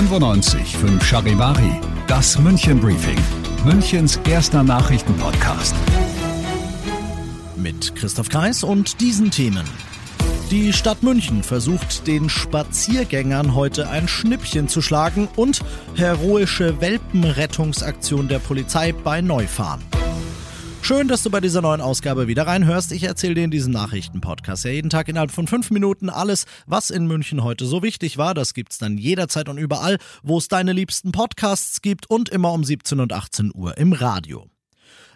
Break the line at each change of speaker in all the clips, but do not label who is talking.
95 5 Charivari, das München Briefing, Münchens erster Nachrichtenpodcast.
Mit Christoph Kreis und diesen Themen. Die Stadt München versucht den Spaziergängern heute ein Schnippchen zu schlagen und heroische Welpenrettungsaktion der Polizei bei Neufahren. Schön, dass du bei dieser neuen Ausgabe wieder reinhörst. Ich erzähle dir in diesem Nachrichtenpodcast ja jeden Tag innerhalb von fünf Minuten alles, was in München heute so wichtig war. Das gibt's dann jederzeit und überall, wo es deine liebsten Podcasts gibt und immer um 17 und 18 Uhr im Radio.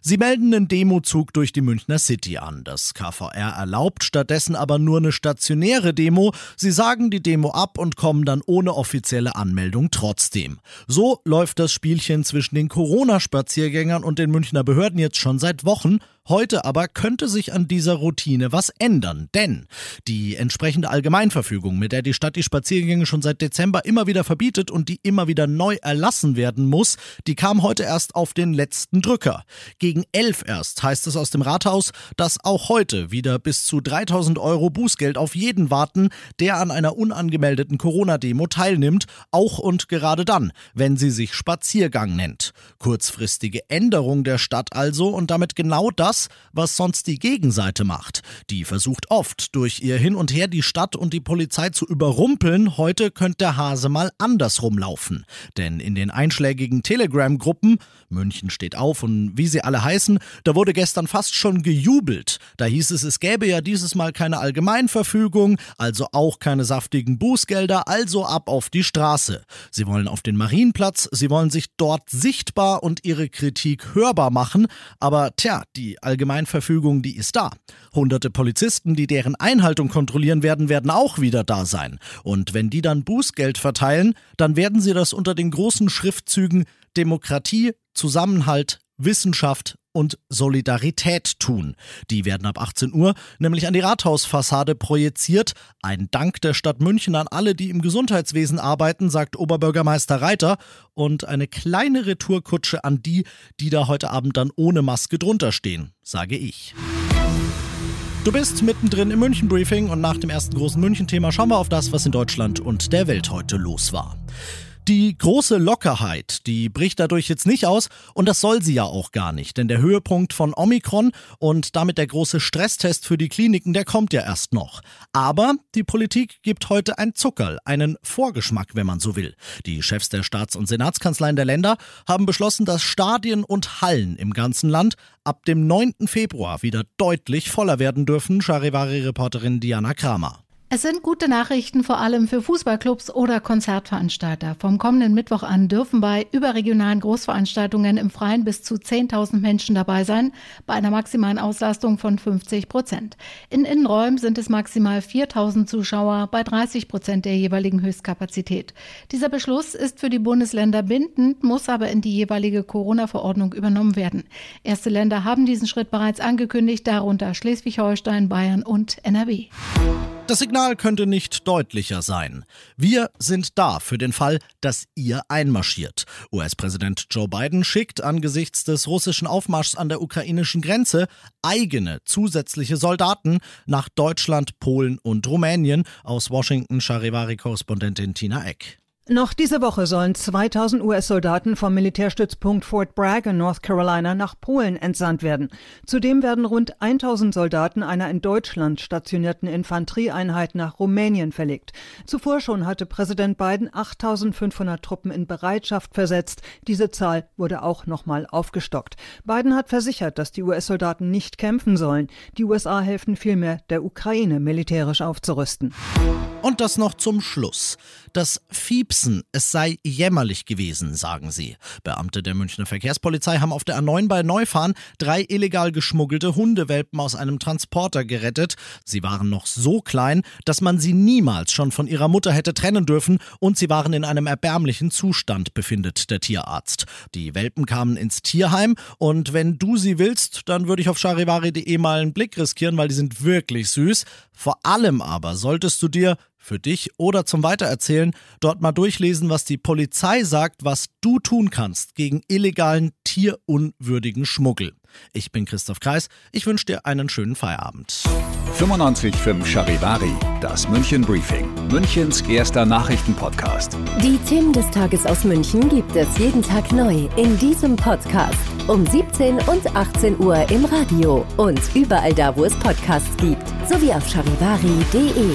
Sie melden einen Demozug durch die Münchner City an. Das KVR erlaubt stattdessen aber nur eine stationäre Demo. Sie sagen die Demo ab und kommen dann ohne offizielle Anmeldung trotzdem. So läuft das Spielchen zwischen den Corona-Spaziergängern und den Münchner Behörden jetzt schon seit Wochen. Heute aber könnte sich an dieser Routine was ändern, denn die entsprechende Allgemeinverfügung, mit der die Stadt die Spaziergänge schon seit Dezember immer wieder verbietet und die immer wieder neu erlassen werden muss, die kam heute erst auf den letzten Drücker. Gegen elf erst heißt es aus dem Rathaus, dass auch heute wieder bis zu 3000 Euro Bußgeld auf jeden warten, der an einer unangemeldeten Corona-Demo teilnimmt, auch und gerade dann, wenn sie sich Spaziergang nennt. Kurzfristige Änderung der Stadt also und damit genau das, das, was sonst die Gegenseite macht. Die versucht oft, durch ihr Hin und Her die Stadt und die Polizei zu überrumpeln. Heute könnte der Hase mal andersrum laufen. Denn in den einschlägigen Telegram-Gruppen, München steht auf und wie sie alle heißen, da wurde gestern fast schon gejubelt. Da hieß es, es gäbe ja dieses Mal keine Allgemeinverfügung, also auch keine saftigen Bußgelder, also ab auf die Straße. Sie wollen auf den Marienplatz, sie wollen sich dort sichtbar und ihre Kritik hörbar machen, aber tja, die Allgemeinverfügung, die ist da. Hunderte Polizisten, die deren Einhaltung kontrollieren werden, werden auch wieder da sein. Und wenn die dann Bußgeld verteilen, dann werden sie das unter den großen Schriftzügen Demokratie, Zusammenhalt, Wissenschaft und Solidarität tun. Die werden ab 18 Uhr nämlich an die Rathausfassade projiziert. Ein Dank der Stadt München an alle, die im Gesundheitswesen arbeiten, sagt Oberbürgermeister Reiter. Und eine kleine Retourkutsche an die, die da heute Abend dann ohne Maske drunter stehen, sage ich. Du bist mittendrin im München-Briefing und nach dem ersten großen München-Thema schauen wir auf das, was in Deutschland und der Welt heute los war. Die große Lockerheit, die bricht dadurch jetzt nicht aus und das soll sie ja auch gar nicht, denn der Höhepunkt von Omikron und damit der große Stresstest für die Kliniken, der kommt ja erst noch. Aber die Politik gibt heute ein Zuckerl, einen Vorgeschmack, wenn man so will. Die Chefs der Staats- und Senatskanzleien der Länder haben beschlossen, dass Stadien und Hallen im ganzen Land ab dem 9. Februar wieder deutlich voller werden dürfen, Charivari-Reporterin Diana Kramer.
Es sind gute Nachrichten vor allem für Fußballclubs oder Konzertveranstalter. Vom kommenden Mittwoch an dürfen bei überregionalen Großveranstaltungen im Freien bis zu 10.000 Menschen dabei sein, bei einer maximalen Auslastung von 50 Prozent. In Innenräumen sind es maximal 4.000 Zuschauer bei 30 Prozent der jeweiligen Höchstkapazität. Dieser Beschluss ist für die Bundesländer bindend, muss aber in die jeweilige Corona-Verordnung übernommen werden. Erste Länder haben diesen Schritt bereits angekündigt, darunter Schleswig-Holstein, Bayern und NRW.
Das Signal könnte nicht deutlicher sein. Wir sind da für den Fall, dass ihr einmarschiert. US-Präsident Joe Biden schickt angesichts des russischen Aufmarschs an der ukrainischen Grenze eigene zusätzliche Soldaten nach Deutschland, Polen und Rumänien. Aus Washington Charivari-Korrespondentin Tina Eck.
Noch diese Woche sollen 2000 US-Soldaten vom Militärstützpunkt Fort Bragg in North Carolina nach Polen entsandt werden. Zudem werden rund 1000 Soldaten einer in Deutschland stationierten Infanterieeinheit nach Rumänien verlegt. Zuvor schon hatte Präsident Biden 8500 Truppen in Bereitschaft versetzt. Diese Zahl wurde auch nochmal aufgestockt. Biden hat versichert, dass die US-Soldaten nicht kämpfen sollen. Die USA helfen vielmehr, der Ukraine militärisch aufzurüsten.
Und das noch zum Schluss. Das Fiepsen, es sei jämmerlich gewesen, sagen sie. Beamte der Münchner Verkehrspolizei haben auf der A9 bei Neufahren drei illegal geschmuggelte Hundewelpen aus einem Transporter gerettet. Sie waren noch so klein, dass man sie niemals schon von ihrer Mutter hätte trennen dürfen und sie waren in einem erbärmlichen Zustand, befindet der Tierarzt. Die Welpen kamen ins Tierheim und wenn du sie willst, dann würde ich auf charivari.de mal einen Blick riskieren, weil die sind wirklich süß. Vor allem aber solltest du dir für dich oder zum Weitererzählen dort mal durchlesen, was die Polizei sagt, was du tun kannst gegen illegalen, tierunwürdigen Schmuggel. Ich bin Christoph Kreis, ich wünsche dir einen schönen Feierabend.
95.5 Charivari, das München Briefing, Münchens erster Nachrichtenpodcast.
Die Themen des Tages aus München gibt es jeden Tag neu in diesem Podcast. Um 17 und 18 Uhr im Radio und überall da, wo es Podcasts gibt, sowie auf charivari.de.